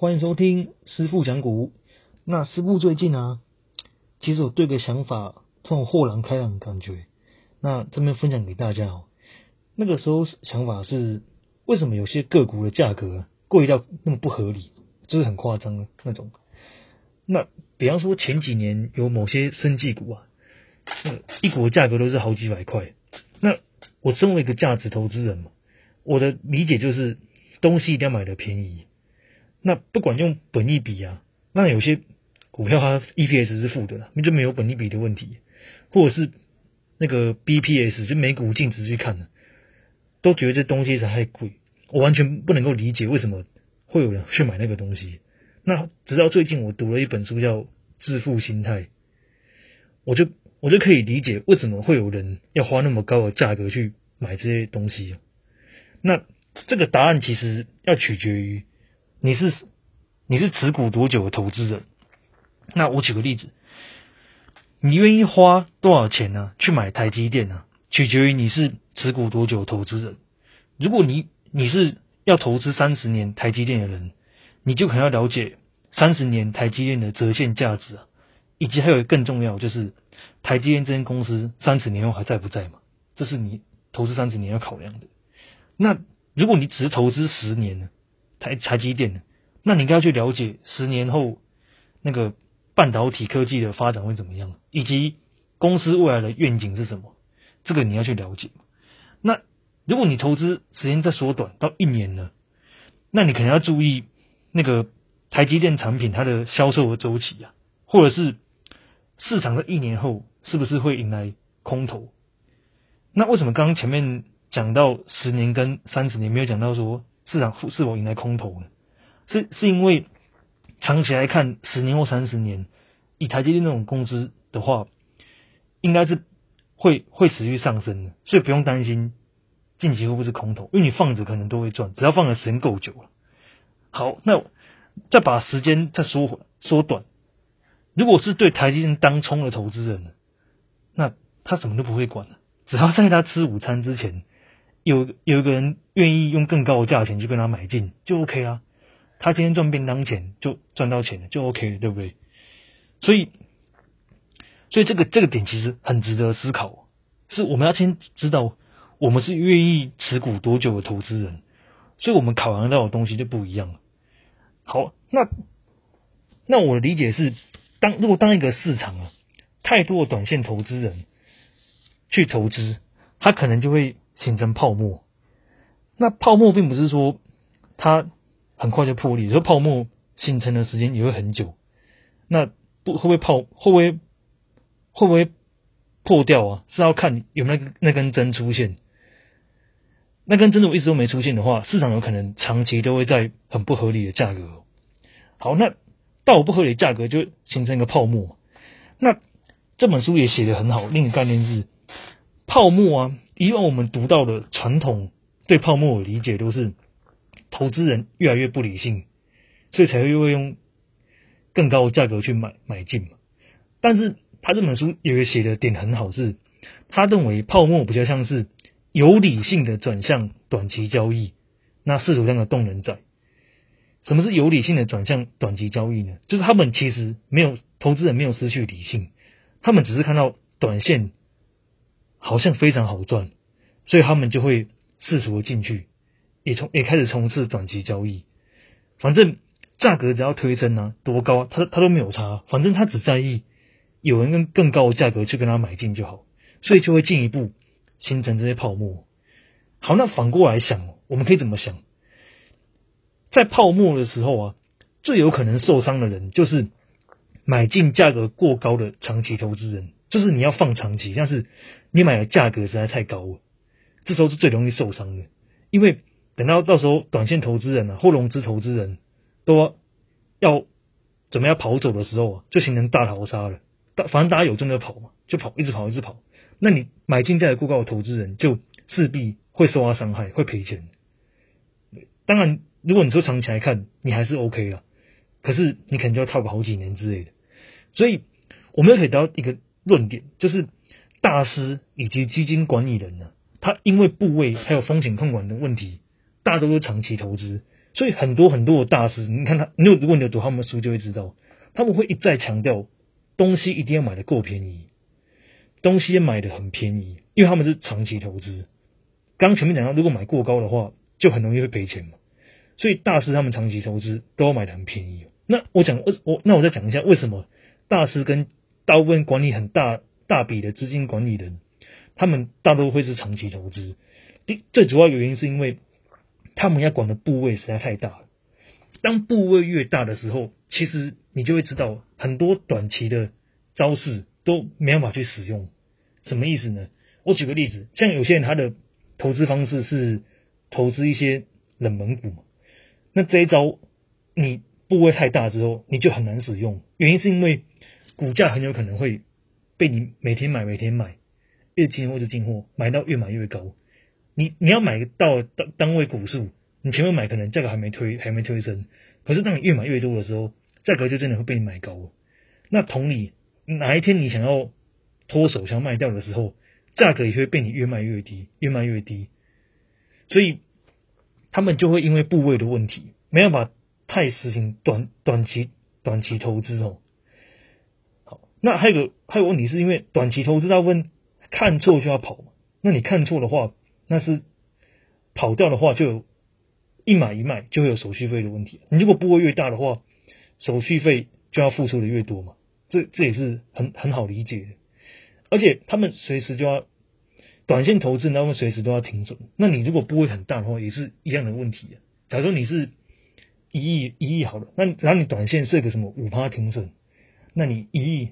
欢迎收听师傅讲股。那师傅最近啊，其实我对个想法突然豁然开朗的感觉。那这边分享给大家哦。那个时候想法是，为什么有些个股的价格贵到那么不合理，就是很夸张的那种。那比方说前几年有某些生技股啊，一股的价格都是好几百块。那我身为一个价值投资人嘛，我的理解就是东西一定要买的便宜。那不管用本益比啊，那有些股票它 EPS 是负的，那就没有本益比的问题，或者是那个 BPS 就每股净值去看呢，都觉得这东西是太贵，我完全不能够理解为什么会有人去买那个东西。那直到最近我读了一本书叫《致富心态》，我就我就可以理解为什么会有人要花那么高的价格去买这些东西。那这个答案其实要取决于。你是你是持股多久的投资人？那我举个例子，你愿意花多少钱呢？去买台积电呢？取决于你是持股多久的投资人。如果你你是要投资三十年台积电的人，你就可能要了解三十年台积电的折现价值啊，以及还有更重要就是台积电这间公司三十年后还在不在嘛？这是你投资三十年要考量的。那如果你只投资十年呢？台台积电，那你应该要去了解十年后那个半导体科技的发展会怎么样，以及公司未来的愿景是什么，这个你要去了解。那如果你投资时间再缩短到一年呢，那你可能要注意那个台积电产品它的销售的周期啊，或者是市场的一年后是不是会迎来空头？那为什么刚刚前面讲到十年跟三十年，没有讲到说？市场是否迎来空头呢？是是因为长期来看，十年或三十年，以台积电那种工资的话，应该是会会持续上升的，所以不用担心近期会不会是空头，因为你放着可能都会赚，只要放的时间够久了。好，那再把时间再缩缩短，如果是对台积电当冲的投资人，那他什么都不会管了，只要在他吃午餐之前。有有一个人愿意用更高的价钱去跟他买进，就 OK 啦。他今天赚便当钱就赚到钱了，就 OK 了，对不对？所以，所以这个这个点其实很值得思考，是我们要先知道我们是愿意持股多久的投资人，所以我们考量到的东西就不一样了。好，那那我的理解是，当如果当一个市场啊，太多的短线投资人去投资，他可能就会。形成泡沫，那泡沫并不是说它很快就破裂，说泡沫形成的时间也会很久。那不会不会泡会不会会不会破掉啊？是要看有没有那根针出现。那根针如果一直都没出现的话，市场有可能长期都会在很不合理的价格。好，那到不合理价格就形成一个泡沫。那这本书也写的很好，另一个概念是泡沫啊。以往我们读到的传统对泡沫的理解都是投资人越来越不理性，所以才会会用更高的价格去买买进嘛。但是他这本书有一个写的点很好，是他认为泡沫比较像是有理性的转向短期交易，那是有这样的动能在。什么是有理性的转向短期交易呢？就是他们其实没有投资人没有失去理性，他们只是看到短线。好像非常好赚，所以他们就会试图进去，也从也开始从事短期交易。反正价格只要推升呢，多高他他都没有差，反正他只在意有人用更高的价格去跟他买进就好，所以就会进一步形成这些泡沫。好，那反过来想，我们可以怎么想？在泡沫的时候啊，最有可能受伤的人就是买进价格过高的长期投资人。就是你要放长期，但是你买的价格实在太高了，这时候是最容易受伤的。因为等到到时候短线投资人啊或融资投资人都要怎么样跑走的时候啊，就形成大逃杀了。大反正大家有真的跑嘛，就跑，一直跑，一直跑。那你买进价格过高的投资人，就势必会受到伤害，会赔钱。当然，如果你说长期来看，你还是 OK 了，可是你可能就要套个好几年之类的。所以，我们又可以得到一个。论点就是大师以及基金管理人呢，他因为部位还有风险控管的问题，大多都长期投资，所以很多很多的大师，你看他，你如果你有读他们的书，就会知道他们会一再强调，东西一定要买的够便宜，东西买的很便宜，因为他们是长期投资。刚前面讲到，如果买过高的话，就很容易会赔钱嘛。所以大师他们长期投资都要买的很便宜。那我讲我我那我再讲一下为什么大师跟大部分管理很大大笔的资金管理人，他们大多会是长期投资。第最主要原因是因为他们要管的部位实在太大了。当部位越大的时候，其实你就会知道很多短期的招式都没办法去使用。什么意思呢？我举个例子，像有些人他的投资方式是投资一些冷门股，那这一招你部位太大之后，你就很难使用。原因是因为股价很有可能会被你每天买、每天买，越进货就进货，买到越买越高。你你要买到单单位股数，你前面买可能价格还没推还没推升，可是当你越买越多的时候，价格就真的会被你买高。那同理，哪一天你想要脱手想卖掉的时候，价格也会被你越卖越低，越卖越低，所以他们就会因为部位的问题，没办法太实行短短期短期投资哦。好，那还有个还有问题是因为短期投资大部分看错就要跑嘛，那你看错的话，那是跑掉的话，就有一买一卖就会有手续费的问题。你如果波越大的话，手续费就要付出的越多嘛，这这也是很很好理解的。而且他们随时就要短线投资，他们随时都要停损。那你如果部位很大的话，也是一样的问题。假如说你是一亿一亿好了，那然后你短线设个什么五趴停损，那你一亿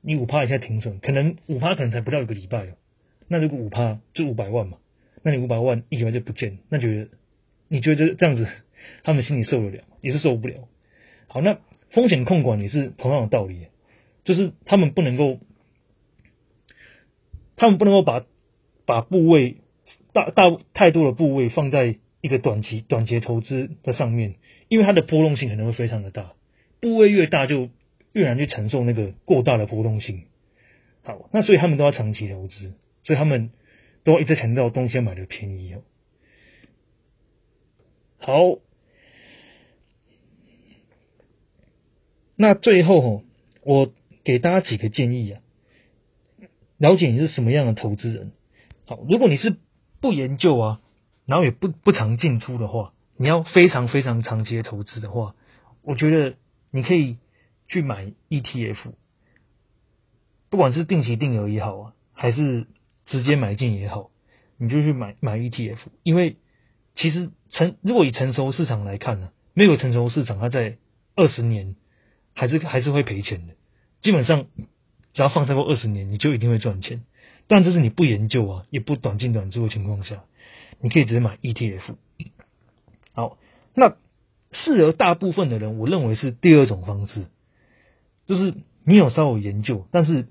你五趴一下停损，可能五趴可能才不到一个礼拜哦。那如果五趴就五百万嘛，那你五百万一礼拜就不见，那觉得你觉得这样子他们心里受得了也是受不了。好，那风险控管也是同样的道理，就是他们不能够。他们不能够把把部位大大太多的部位放在一个短期短期投资的上面，因为它的波动性可能会非常的大，部位越大就越难去承受那个过大的波动性。好，那所以他们都要长期投资，所以他们都要一直强调东西要买的便宜哦。好，那最后哦，我给大家几个建议啊。了解你是什么样的投资人。好，如果你是不研究啊，然后也不不常进出的话，你要非常非常长期的投资的话，我觉得你可以去买 ETF，不管是定期定额也好啊，还是直接买进也好，你就去买买 ETF。因为其实成如果以成熟市场来看呢，没有成熟市场，它在二十年还是还是会赔钱的，基本上。只要放超过二十年，你就一定会赚钱。但这是你不研究啊，也不短进短出的情况下，你可以直接买 ETF。好，那适合大部分的人，我认为是第二种方式，就是你有稍微研究，但是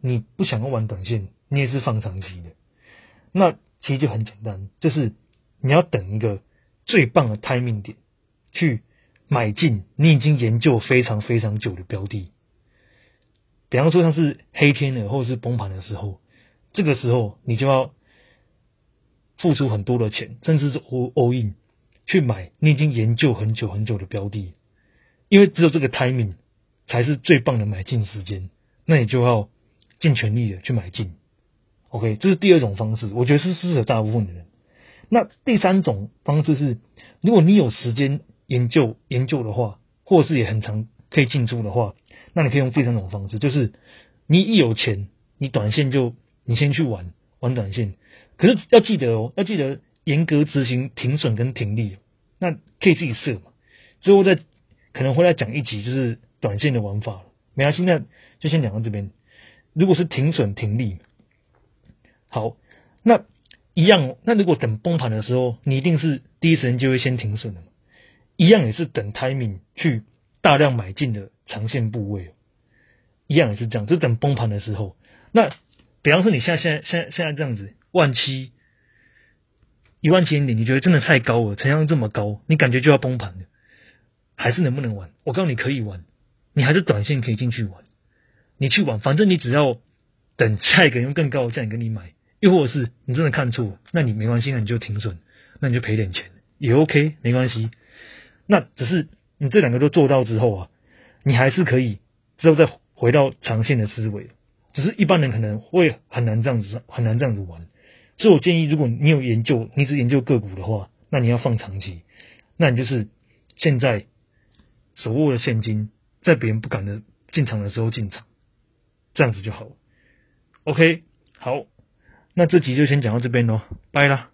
你不想要玩短线，你也是放长期的。那其实就很简单，就是你要等一个最棒的 timing 点去买进你已经研究非常非常久的标的。比方说，像是黑天鹅或者是崩盘的时候，这个时候你就要付出很多的钱，甚至是 all all in 去买你已经研究很久很久的标的，因为只有这个 timing 才是最棒的买进时间，那你就要尽全力的去买进。OK，这是第二种方式，我觉得是适合大部分的人。那第三种方式是，如果你有时间研究研究的话，或是也很长。可以进出的话，那你可以用第三种方式，就是你一有钱，你短线就你先去玩玩短线，可是要记得哦，要记得严格执行停损跟停利，那可以自己设嘛。之后再可能会再讲一集，就是短线的玩法了。没关系，那就先讲到这边。如果是停损停利，好，那一样。那如果等崩盘的时候，你一定是第一时间就会先停损的嘛？一样也是等 timing 去。大量买进的长线部位，一样也是这样，就等崩盘的时候。那比方说，你现在现在现在现在这样子，万七一万七千点，你觉得真的太高了，成交量这么高，你感觉就要崩盘了，还是能不能玩？我告诉你可以玩，你还是短线可以进去玩，你去玩，反正你只要等下一个用更高的价跟你买，又或者是你真的看错，那你没关系，那你就停损，那你就赔点钱，也 OK，没关系。那只是你这两个都做到之后啊，你还是可以之后再回到长线的思维。只是一般人可能会很难这样子，很难这样子玩。所以我建议，如果你有研究，你只研究个股的话，那你要放长期，那你就是现在手握的现金，在别人不敢的进场的时候进场，这样子就好了。OK，好，那这集就先讲到这边喽，拜啦。